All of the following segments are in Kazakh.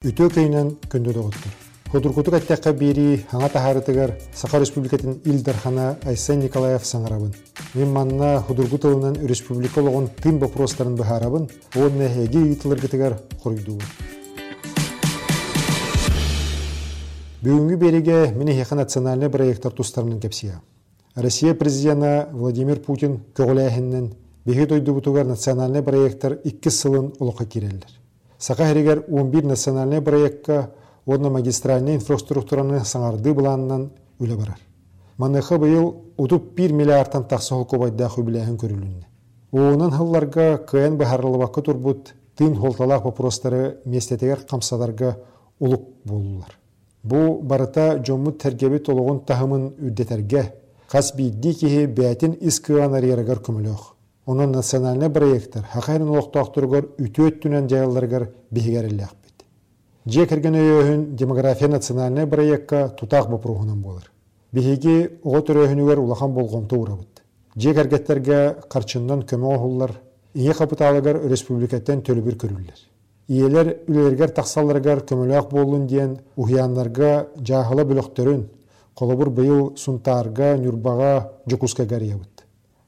үтө көйнен көндө доғыттыр. Ходуркутук аттаққа бери хаңа тахарытыгар Саха Республикатын Илдархана Айсен Николаев саңарабын. Мен манна худургут ылынан республика олығын тым вопростарын бахарабын, онна хеге итылыргытыгар құруйдуын. Бүгінгі береге мені хеха национальный проекттар тустарының кепсия. Россия президенті Владимир Путин көғіләйхіннен беге дойдубутугар национальный проекттар 2 сылын ұлыққа керелдер. Сақа херегер 11 национальный проектка одна магистральный инфраструктураны саңарды бұланынан үлі барар. Маныхы бұйыл ұтып 1 миллиардтан тақсы холкобайда хүбіләхін көрілінне. Оғынан күйен бахарлыбақы турбут тын холталақ вопростары местетегер қамсадарға ұлық болулар. Бу барыта жоммут тәргебет олығын тахымын үддетерге, қас бейді кеге бәтін күміліғ. Onun национальный проекттар хақайрын олықтақтырғар үті өттінен жайыларғар бігерілі Же кірген өйөһүн демография национальный проектка тутақ бопруғынан болыр. Бихиги оғыт өрөһүнүгер улахан болғомты урабыт. Же кәргеттерге қарчындан көмө оғылар, ие капиталыгар республикаттан төлүбүр көрүллер. Иелер үлелергер тақсаларгар көмөлөк болуын диен ухиянларга жахыла бүлөктөрүн, колобур быйыл сунтаарга, нюрбага, жокуска гариябыт.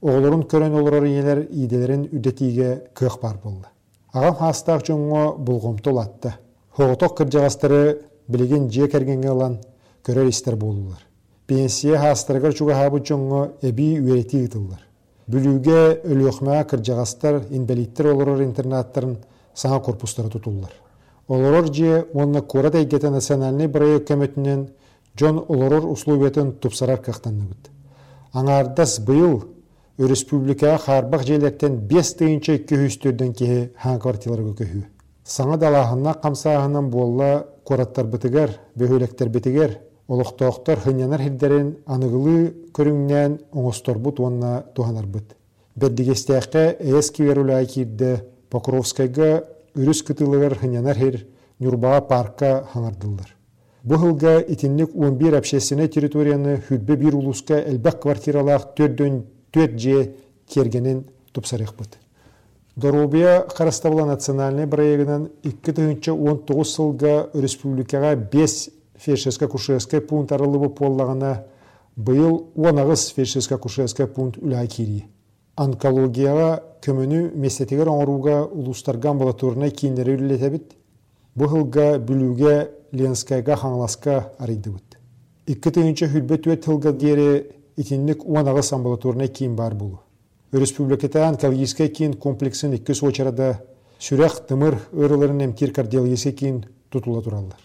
Оғылырын көрен олорор иелер иделерин үдетиге көх бар болды. Ағам хастақ жоңго болғомты олатты. Хоғытоқ кыржағастары білеген же кәргенге алан көрер істер болулар. Пенсия хабы жоңғы әбі үйреті ұтылар. Бүлуге өліқма кыржағастар инвалидтер олырыр интернаттарын саңа корпустары тұтулар. Олорор же онна кора тәйгеті национальный проект көмөтінен Джон олорор условиятын тупсарар бұд. Аңардас бұйыл республикаға қарбақ желектен 5 тыйынча көхүстөрден кеhe хан квартираларга көһү. Саңа далаһынна қамсаһынан болла кораттар бытыгар, бөһөлектер битигер, олохтоохтор хынянар хиддерин аныгылы көрүңнән оңосторбут уонна туханарбыт. Бердигестәккә эски верулай кирде Покровскайга үрүс кытылыгар хынянар хир Нюрбаа парка хаңардылар. Бу хылга итинник 11 общественный территорияны хүббе бир улуска элбек квартиралах төрдөн төт же кергенин тупсарыхбыт. Дорубия Қарастабыла национальный проектынан 2019 сылға республикаға 5 фельдшерско кушерско пункт арылыбы поллағына бұйыл 19 фельдшерско кушерско пункт үлі кири. Онкологияға көміні местетегер оңыруға ұлыстарға амбулаторына кейіндері үлілетебіт. Бұғылға бүлуге Ленскайға хаңласқа арайды бұд. 2000 хүлбет өт дері итинлік 19 амбулаторына кейін бар бұлы. Республикатан калгийская кин комплексин икки сочарада сүрәк тымыр ырыларын эмтир кардиологиясе кин тутула тураллар.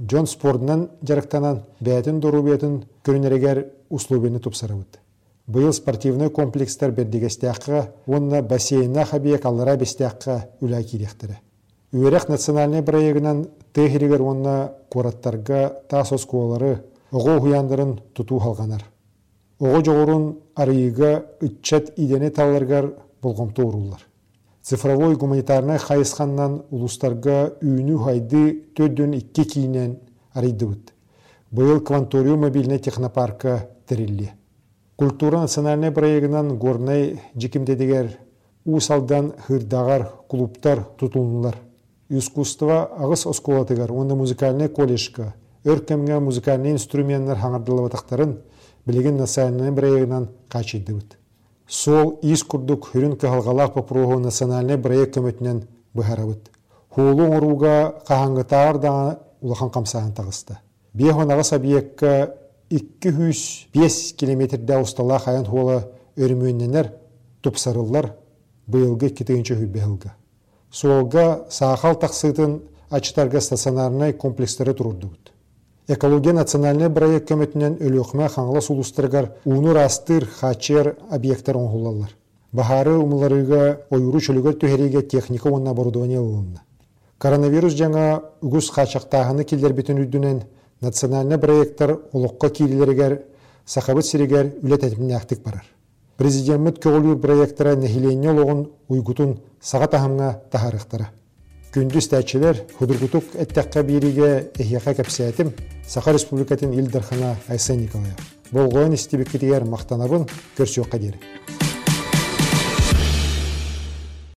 Джон спордынан жарықтанан бәтін дорубетін көрінерегер условияны тупсарабыд. Быйыл спортивный комплекстар бердигестяққа, онна бассейна хабиек аллара бестяққа үлә киректірі. Үйерек национальный проегінен тегерегер онна кораттарға тасос куалары оғу хуяндарын туту халғанар. Оғы жоғырын арыйыға үтчет идене таларгар болғымты ұрулар. Цифровой гуманитарный хайысқаннан улустарға үйіні хайды төдден икке кейінен арыйды бұд. Бұл кванториум мобильный технопарка тірілі. Культура национальный проегінан горнай жекімдедегер усалдан хырдағар клубтар тұтылынылар. Искусство ағыс осколатыгар, онда музыкальный колледжка, өркемге музыкальный инструменттер хаңардылы батақтарын билеген национальный проектынан качыдыбыт. Сол ис курдук хүрін попругу национальный проект көмөтінен бұхарабыт. Хулу оруга кахаңгытаар да улахан камсаан тагысты. Бехонагас объектка 205 километрде устала хаян хула өрмөнненер тупсарыллар быйылгы китегенче хүббехылга. Солга сахал таксытын ачтарга стационарный комплекстері турурдубут. Экология национальный проект көмөтінен өлөкмә хаңла сулустыргар унур астыр хачер объекттар оңғылалар. Бахары умыларыга ойуру чөлөгөр төһериге техника онна оборудование ылынна. Коронавирус жаңа үгүс хачактагыны килдер битен үдүнен национальный проекттар олоққа кирилергер сахабыт сиригер үлет әтімін барар. Президент көгілір проекттара нәхиленне олығын уйгутун саға тахымға тахарықтары. Күндүз тәчелер худургутук әттәккә бириге эхияка кәпсәтим Саха Республикатын Илдархана Айсен Николаев. Болғойын істебеккетігер мақтанабын көрсеуққа дері.